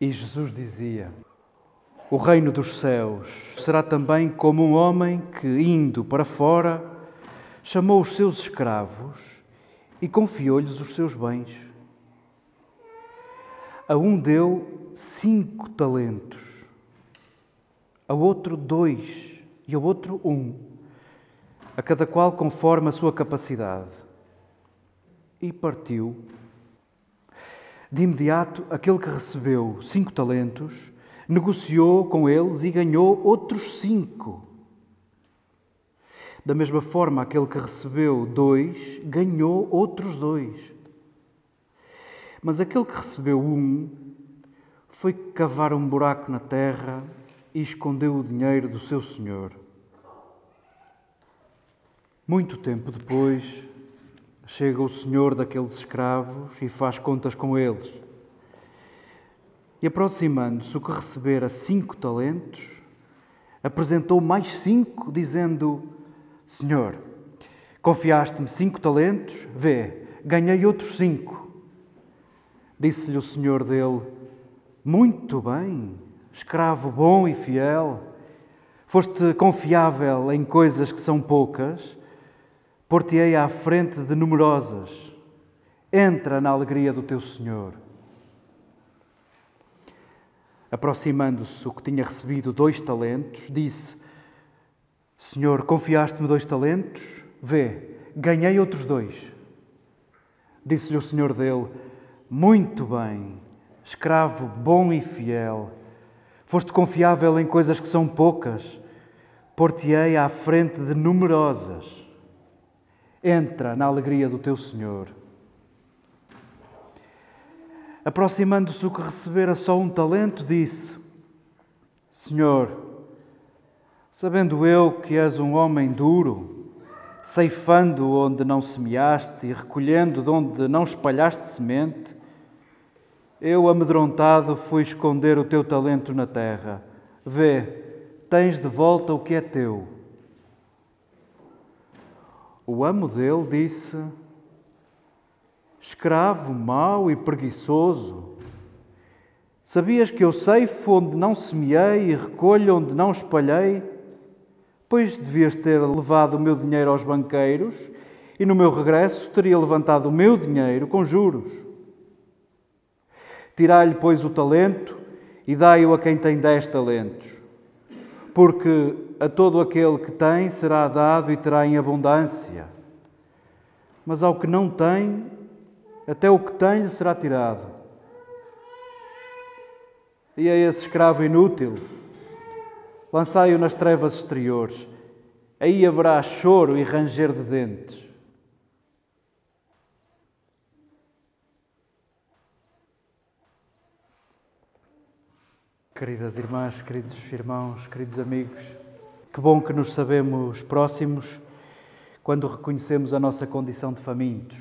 E Jesus dizia: O reino dos céus será também como um homem que, indo para fora, chamou os seus escravos e confiou-lhes os seus bens. A um deu cinco talentos, a outro dois e ao outro um, a cada qual conforme a sua capacidade. E partiu de imediato, aquele que recebeu cinco talentos negociou com eles e ganhou outros cinco. Da mesma forma, aquele que recebeu dois ganhou outros dois. Mas aquele que recebeu um foi cavar um buraco na terra e escondeu o dinheiro do seu senhor. Muito tempo depois, Chega o senhor daqueles escravos e faz contas com eles. E aproximando-se o que recebera cinco talentos, apresentou mais cinco, dizendo: Senhor, confiaste-me cinco talentos, vê, ganhei outros cinco. Disse-lhe o senhor dele: Muito bem, escravo bom e fiel, foste confiável em coisas que são poucas Por-te-ei à frente de numerosas. Entra na alegria do teu Senhor. Aproximando-se o que tinha recebido dois talentos, disse: Senhor, confiaste-me dois talentos? Vê, ganhei outros dois. Disse-lhe o Senhor dele: Muito bem, escravo bom e fiel. Foste confiável em coisas que são poucas, por-te-ei à frente de numerosas. Entra na alegria do teu Senhor. Aproximando-se o que recebera só um talento, disse: Senhor, sabendo eu que és um homem duro, ceifando onde não semeaste e recolhendo de onde não espalhaste semente, eu, amedrontado, fui esconder o teu talento na terra. Vê, tens de volta o que é teu. O amo dele disse: Escravo mau e preguiçoso, sabias que eu ceifo onde não semeei e recolho onde não espalhei? Pois devias ter levado o meu dinheiro aos banqueiros e no meu regresso teria levantado o meu dinheiro com juros. Tirai-lhe, pois, o talento e dai-o a quem tem dez talentos. Porque a todo aquele que tem será dado e terá em abundância. Mas ao que não tem, até o que tem será tirado. E a esse escravo inútil, lançai-o nas trevas exteriores. Aí haverá choro e ranger de dentes. Queridas irmãs, queridos irmãos, queridos amigos, que bom que nos sabemos próximos quando reconhecemos a nossa condição de famintos.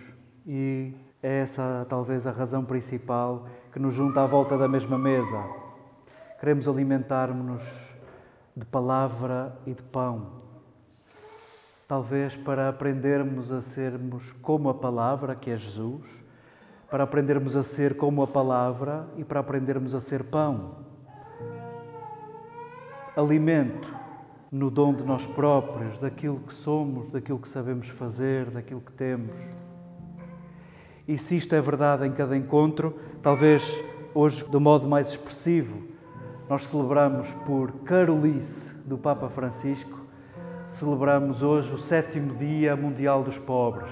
E é essa talvez a razão principal que nos junta à volta da mesma mesa. Queremos alimentar-nos de palavra e de pão. Talvez para aprendermos a sermos como a palavra, que é Jesus, para aprendermos a ser como a palavra e para aprendermos a ser pão alimento no dom de nós próprios, daquilo que somos, daquilo que sabemos fazer, daquilo que temos. E se isto é verdade em cada encontro, talvez hoje, do modo mais expressivo, nós celebramos por Carolice do Papa Francisco, celebramos hoje o sétimo Dia Mundial dos Pobres.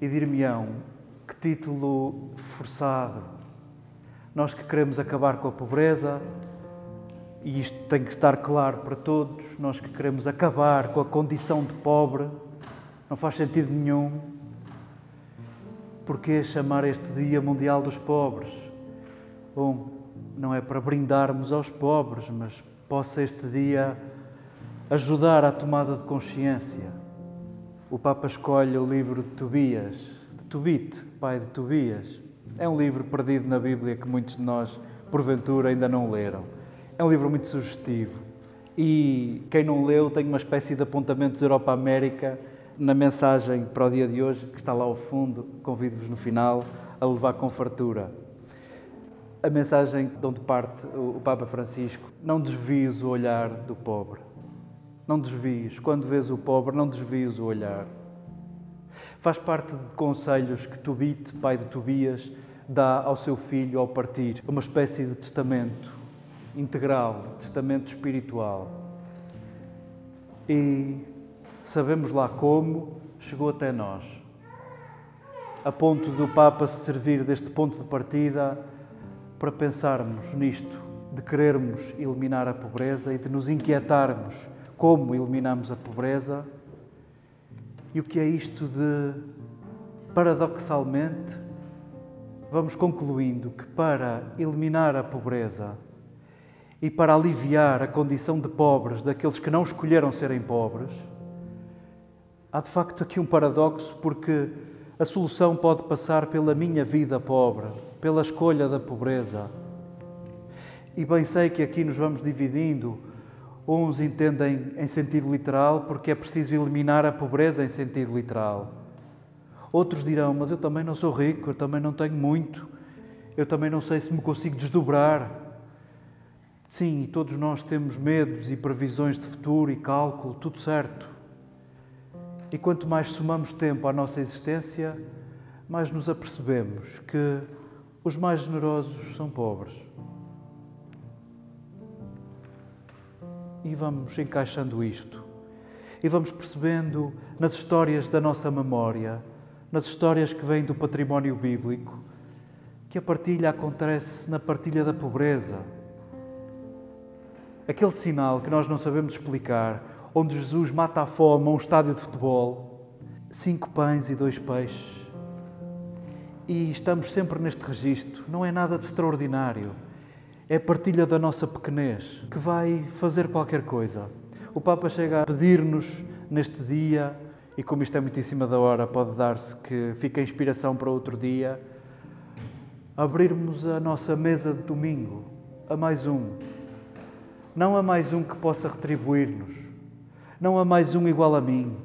E dir-me-ão, que título forçado! Nós que queremos acabar com a pobreza, e isto tem que estar claro para todos, nós que queremos acabar com a condição de pobre, não faz sentido nenhum. Porquê chamar este Dia Mundial dos Pobres? Bom, não é para brindarmos aos pobres, mas possa este dia ajudar à tomada de consciência. O Papa escolhe o livro de Tobias, de Tobit, pai de Tobias. É um livro perdido na Bíblia que muitos de nós, porventura, ainda não leram. É um livro muito sugestivo e quem não leu tem uma espécie de apontamentos Europa-América na mensagem para o dia de hoje, que está lá ao fundo. Convido-vos no final a levar com fartura. A mensagem de onde parte o Papa Francisco: não desvies o olhar do pobre. Não desvies. Quando vês o pobre, não desvies o olhar. Faz parte de conselhos que Tobit, pai de Tobias, dá ao seu filho ao partir, uma espécie de testamento integral, testamento espiritual. E sabemos lá como chegou até nós, a ponto do Papa se servir deste ponto de partida para pensarmos nisto, de querermos eliminar a pobreza e de nos inquietarmos como eliminamos a pobreza e o que é isto de, paradoxalmente, vamos concluindo que para eliminar a pobreza e para aliviar a condição de pobres daqueles que não escolheram serem pobres, há de facto aqui um paradoxo, porque a solução pode passar pela minha vida pobre, pela escolha da pobreza. E bem sei que aqui nos vamos dividindo. Uns entendem em sentido literal porque é preciso eliminar a pobreza em sentido literal. Outros dirão, mas eu também não sou rico, eu também não tenho muito, eu também não sei se me consigo desdobrar. Sim, todos nós temos medos e previsões de futuro e cálculo, tudo certo. E quanto mais somamos tempo à nossa existência, mais nos apercebemos que os mais generosos são pobres. E vamos encaixando isto. E vamos percebendo nas histórias da nossa memória, nas histórias que vêm do património bíblico, que a partilha acontece na partilha da pobreza aquele sinal que nós não sabemos explicar, onde Jesus mata a fome a um estádio de futebol, cinco pães e dois peixes. E estamos sempre neste registro, não é nada de extraordinário. É partilha da nossa pequenez que vai fazer qualquer coisa. O Papa chega a pedir-nos neste dia, e como isto é muito em cima da hora, pode dar-se que fica a inspiração para outro dia, abrirmos a nossa mesa de domingo a mais um, não há mais um que possa retribuir-nos. Não há mais um igual a mim.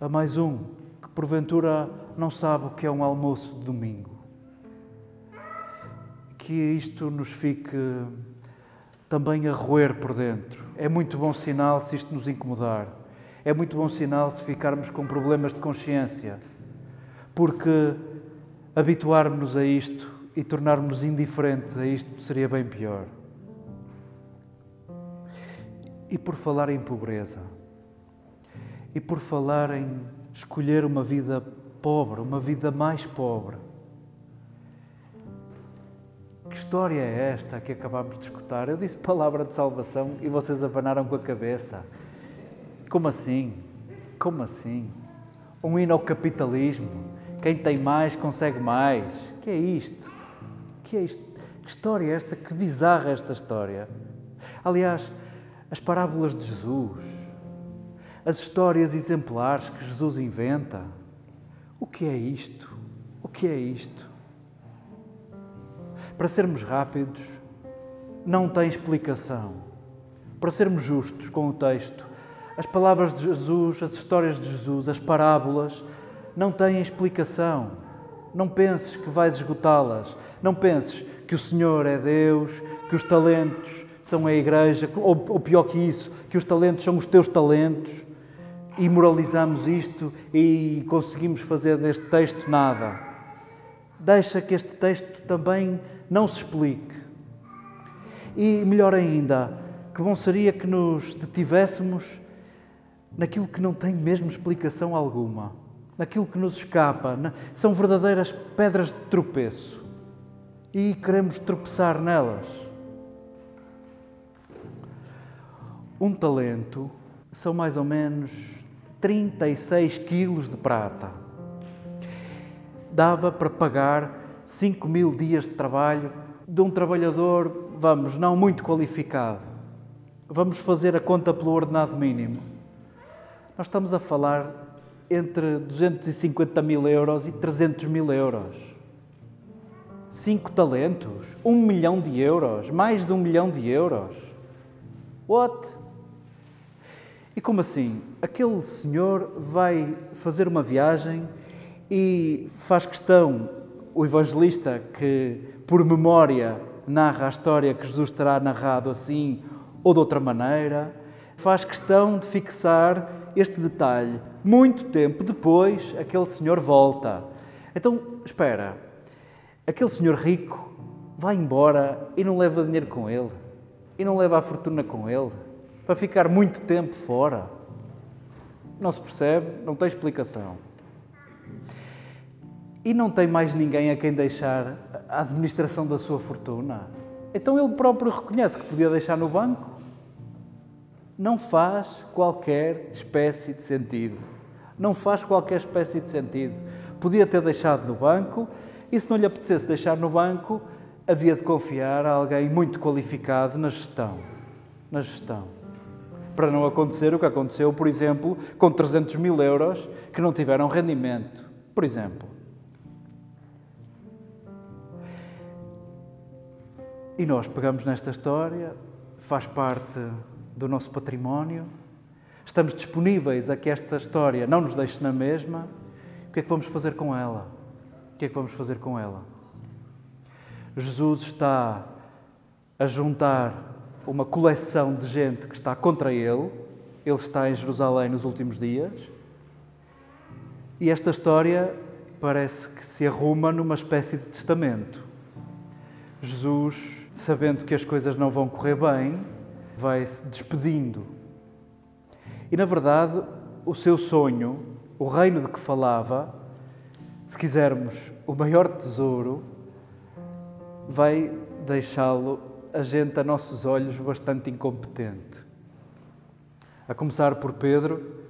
Há mais um que porventura não sabe o que é um almoço de domingo. Que isto nos fique também a roer por dentro. É muito bom sinal se isto nos incomodar. É muito bom sinal se ficarmos com problemas de consciência. Porque habituarmos-nos a isto e tornarmos indiferentes a isto seria bem pior. E por falar em pobreza, e por falar em escolher uma vida pobre, uma vida mais pobre. Que história é esta que acabamos de escutar? Eu disse palavra de salvação e vocês abanaram com a cabeça. Como assim? Como assim? Um hino ao capitalismo? Quem tem mais consegue mais? Que é isto? Que é isto? Que história é esta? Que bizarra é esta história. Aliás, as parábolas de Jesus, as histórias exemplares que Jesus inventa. O que é isto? O que é isto? Para sermos rápidos, não tem explicação. Para sermos justos com o texto, as palavras de Jesus, as histórias de Jesus, as parábolas, não têm explicação. Não penses que vais esgotá-las. Não penses que o Senhor é Deus, que os talentos são a igreja, ou, ou pior que isso, que os talentos são os teus talentos. E moralizamos isto e conseguimos fazer deste texto nada. Deixa que este texto também não se explique. E melhor ainda, que bom seria que nos detivéssemos naquilo que não tem mesmo explicação alguma, naquilo que nos escapa, são verdadeiras pedras de tropeço e queremos tropeçar nelas. Um talento são mais ou menos 36 quilos de prata. Dava para pagar 5 mil dias de trabalho de um trabalhador, vamos, não muito qualificado. Vamos fazer a conta pelo ordenado mínimo. Nós estamos a falar entre 250 mil euros e 300 mil euros. Cinco talentos, um milhão de euros, mais de um milhão de euros. What? E como assim? Aquele senhor vai fazer uma viagem e faz questão, o evangelista que por memória narra a história que Jesus terá narrado assim ou de outra maneira, faz questão de fixar este detalhe. Muito tempo depois, aquele senhor volta. Então, espera, aquele senhor rico vai embora e não leva dinheiro com ele, e não leva a fortuna com ele para ficar muito tempo fora. Não se percebe, não tem explicação. E não tem mais ninguém a quem deixar a administração da sua fortuna. Então ele próprio reconhece que podia deixar no banco. Não faz qualquer espécie de sentido. Não faz qualquer espécie de sentido. Podia ter deixado no banco e, se não lhe apetecesse deixar no banco, havia de confiar a alguém muito qualificado na gestão. Na gestão para não acontecer o que aconteceu, por exemplo, com 300 mil euros que não tiveram rendimento, por exemplo. E nós pegamos nesta história, faz parte do nosso património, estamos disponíveis a que esta história não nos deixe na mesma. O que é que vamos fazer com ela? O que é que vamos fazer com ela? Jesus está a juntar uma coleção de gente que está contra ele. Ele está em Jerusalém nos últimos dias. E esta história parece que se arruma numa espécie de testamento. Jesus, sabendo que as coisas não vão correr bem, vai se despedindo. E na verdade, o seu sonho, o reino de que falava, se quisermos, o maior tesouro, vai deixá-lo a gente, a nossos olhos, bastante incompetente. A começar por Pedro,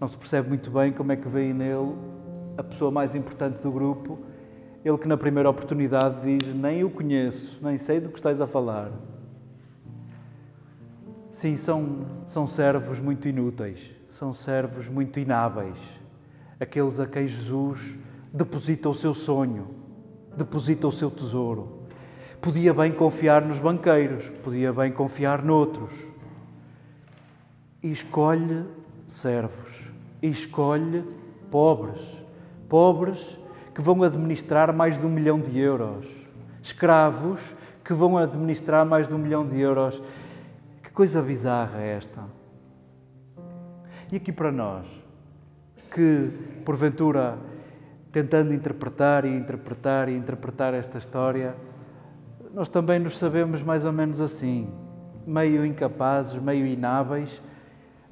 não se percebe muito bem como é que vem nele a pessoa mais importante do grupo, ele que na primeira oportunidade diz: Nem o conheço, nem sei do que estás a falar. Sim, são, são servos muito inúteis, são servos muito inábeis, aqueles a quem Jesus deposita o seu sonho, deposita o seu tesouro podia bem confiar nos banqueiros, podia bem confiar noutros. E escolhe servos, e escolhe pobres, pobres que vão administrar mais de um milhão de euros, escravos que vão administrar mais de um milhão de euros. Que coisa bizarra é esta! E aqui para nós, que porventura, tentando interpretar e interpretar e interpretar esta história, nós também nos sabemos mais ou menos assim, meio incapazes, meio inábeis,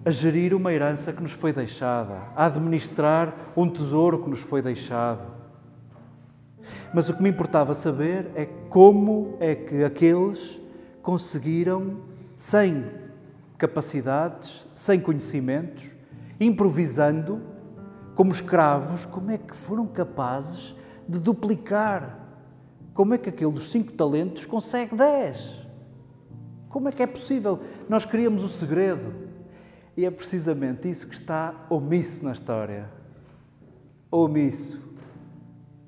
a gerir uma herança que nos foi deixada, a administrar um tesouro que nos foi deixado. Mas o que me importava saber é como é que aqueles conseguiram, sem capacidades, sem conhecimentos, improvisando, como escravos, como é que foram capazes de duplicar Como é que aquele dos cinco talentos consegue dez? Como é que é possível? Nós queríamos o segredo. E é precisamente isso que está omisso na história. Omisso.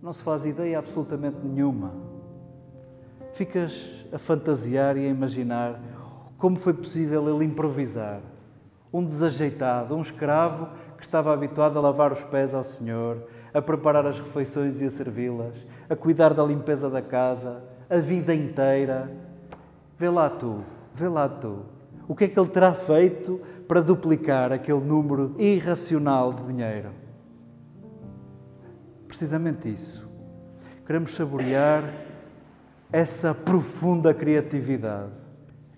Não se faz ideia absolutamente nenhuma. Ficas a fantasiar e a imaginar como foi possível ele improvisar. Um desajeitado, um escravo que estava habituado a lavar os pés ao Senhor, a preparar as refeições e a servi-las, a cuidar da limpeza da casa, a vida inteira. Vê lá tu, vê lá tu. O que é que ele terá feito para duplicar aquele número irracional de dinheiro? Precisamente isso. Queremos saborear essa profunda criatividade.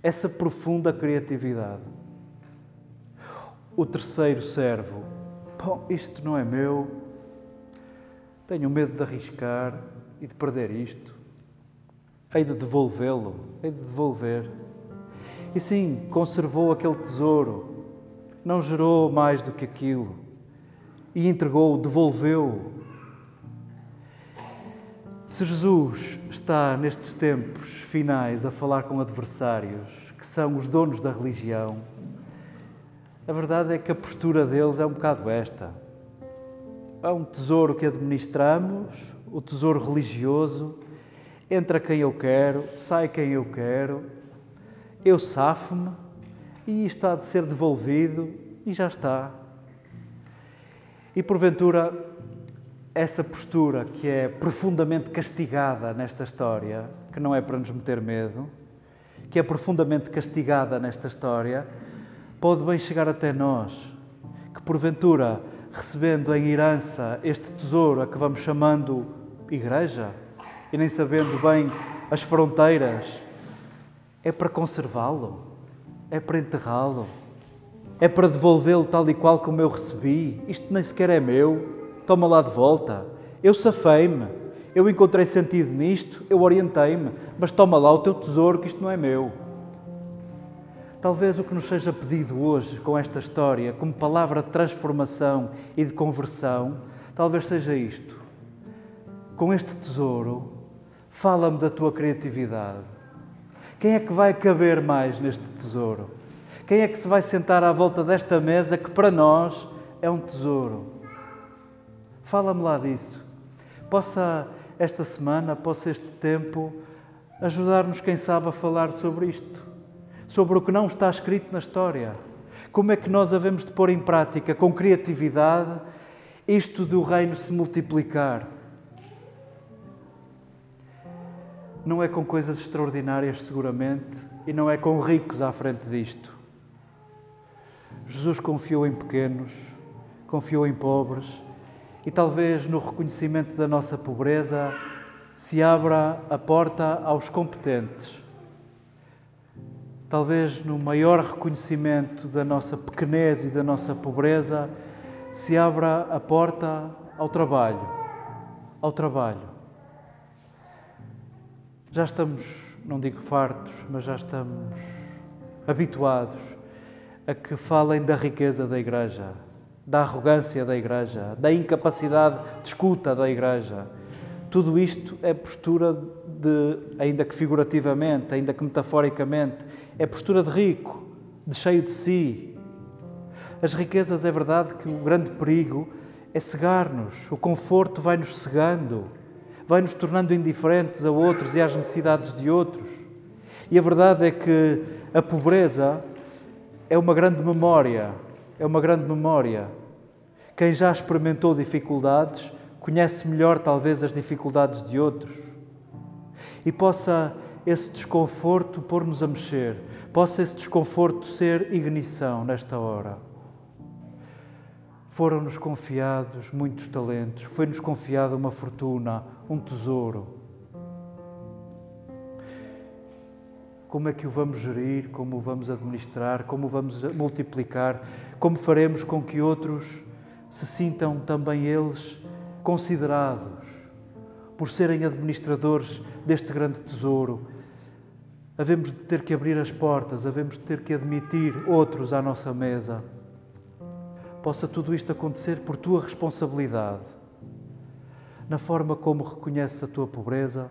Essa profunda criatividade. O terceiro servo. Bom, isto não é meu, tenho medo de arriscar e de perder isto. Hei de devolvê-lo, hei de devolver. E sim, conservou aquele tesouro, não gerou mais do que aquilo e entregou, devolveu. Se Jesus está nestes tempos finais a falar com adversários que são os donos da religião, a verdade é que a postura deles é um bocado esta há um tesouro que administramos, o tesouro religioso, entra quem eu quero, sai quem eu quero, eu safo-me e isto há de ser devolvido e já está. E porventura, essa postura que é profundamente castigada nesta história, que não é para nos meter medo, que é profundamente castigada nesta história, pode bem chegar até nós, que porventura recebendo em herança este tesouro a que vamos chamando igreja e nem sabendo bem as fronteiras, é para conservá-lo, é para enterrá-lo, é para devolvê-lo tal e qual como eu recebi. Isto nem sequer é meu, toma lá de volta. Eu safei-me, eu encontrei sentido nisto, eu orientei-me, mas toma lá o teu tesouro que isto não é meu. Talvez o que nos seja pedido hoje com esta história, como palavra de transformação e de conversão, talvez seja isto. Com este tesouro, fala-me da tua criatividade. Quem é que vai caber mais neste tesouro? Quem é que se vai sentar à volta desta mesa que para nós é um tesouro? Fala-me lá disso. Possa esta semana, possa este tempo, ajudar-nos, quem sabe, a falar sobre isto sobre o que não está escrito na história. Como é que nós havemos de pôr em prática, com criatividade, isto do reino se multiplicar? Não é com coisas extraordinárias, seguramente, e não é com ricos à frente disto. Jesus confiou em pequenos, confiou em pobres, e talvez no reconhecimento da nossa pobreza se abra a porta aos competentes talvez no maior reconhecimento da nossa pequenez e da nossa pobreza, se abra a porta ao trabalho, ao trabalho. Já estamos, não digo fartos, mas já estamos habituados a que falem da riqueza da Igreja, da arrogância da Igreja, da incapacidade de escuta da Igreja. Tudo isto é postura de, ainda que figurativamente, ainda que metaforicamente, é postura de rico, de cheio de si. As riquezas, é verdade que o grande perigo é cegar-nos, o conforto vai-nos cegando, vai-nos tornando indiferentes a outros e às necessidades de outros. E a verdade é que a pobreza é uma grande memória, é uma grande memória. Quem já experimentou dificuldades conhece melhor, talvez, as dificuldades de outros e possa esse desconforto pôr-nos a mexer, possa esse desconforto ser ignição nesta hora. Foram-nos confiados muitos talentos, foi-nos confiada uma fortuna, um tesouro. Como é que o vamos gerir, como o vamos administrar, como o vamos multiplicar, como faremos com que outros se sintam também eles considerados por serem administradores deste grande tesouro. Havemos de ter que abrir as portas, havemos de ter que admitir outros à nossa mesa. Possa tudo isto acontecer por tua responsabilidade, na forma como reconheces a tua pobreza,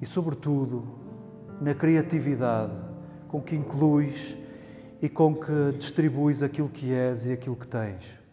e, sobretudo, na criatividade com que incluis e com que distribuis aquilo que és e aquilo que tens.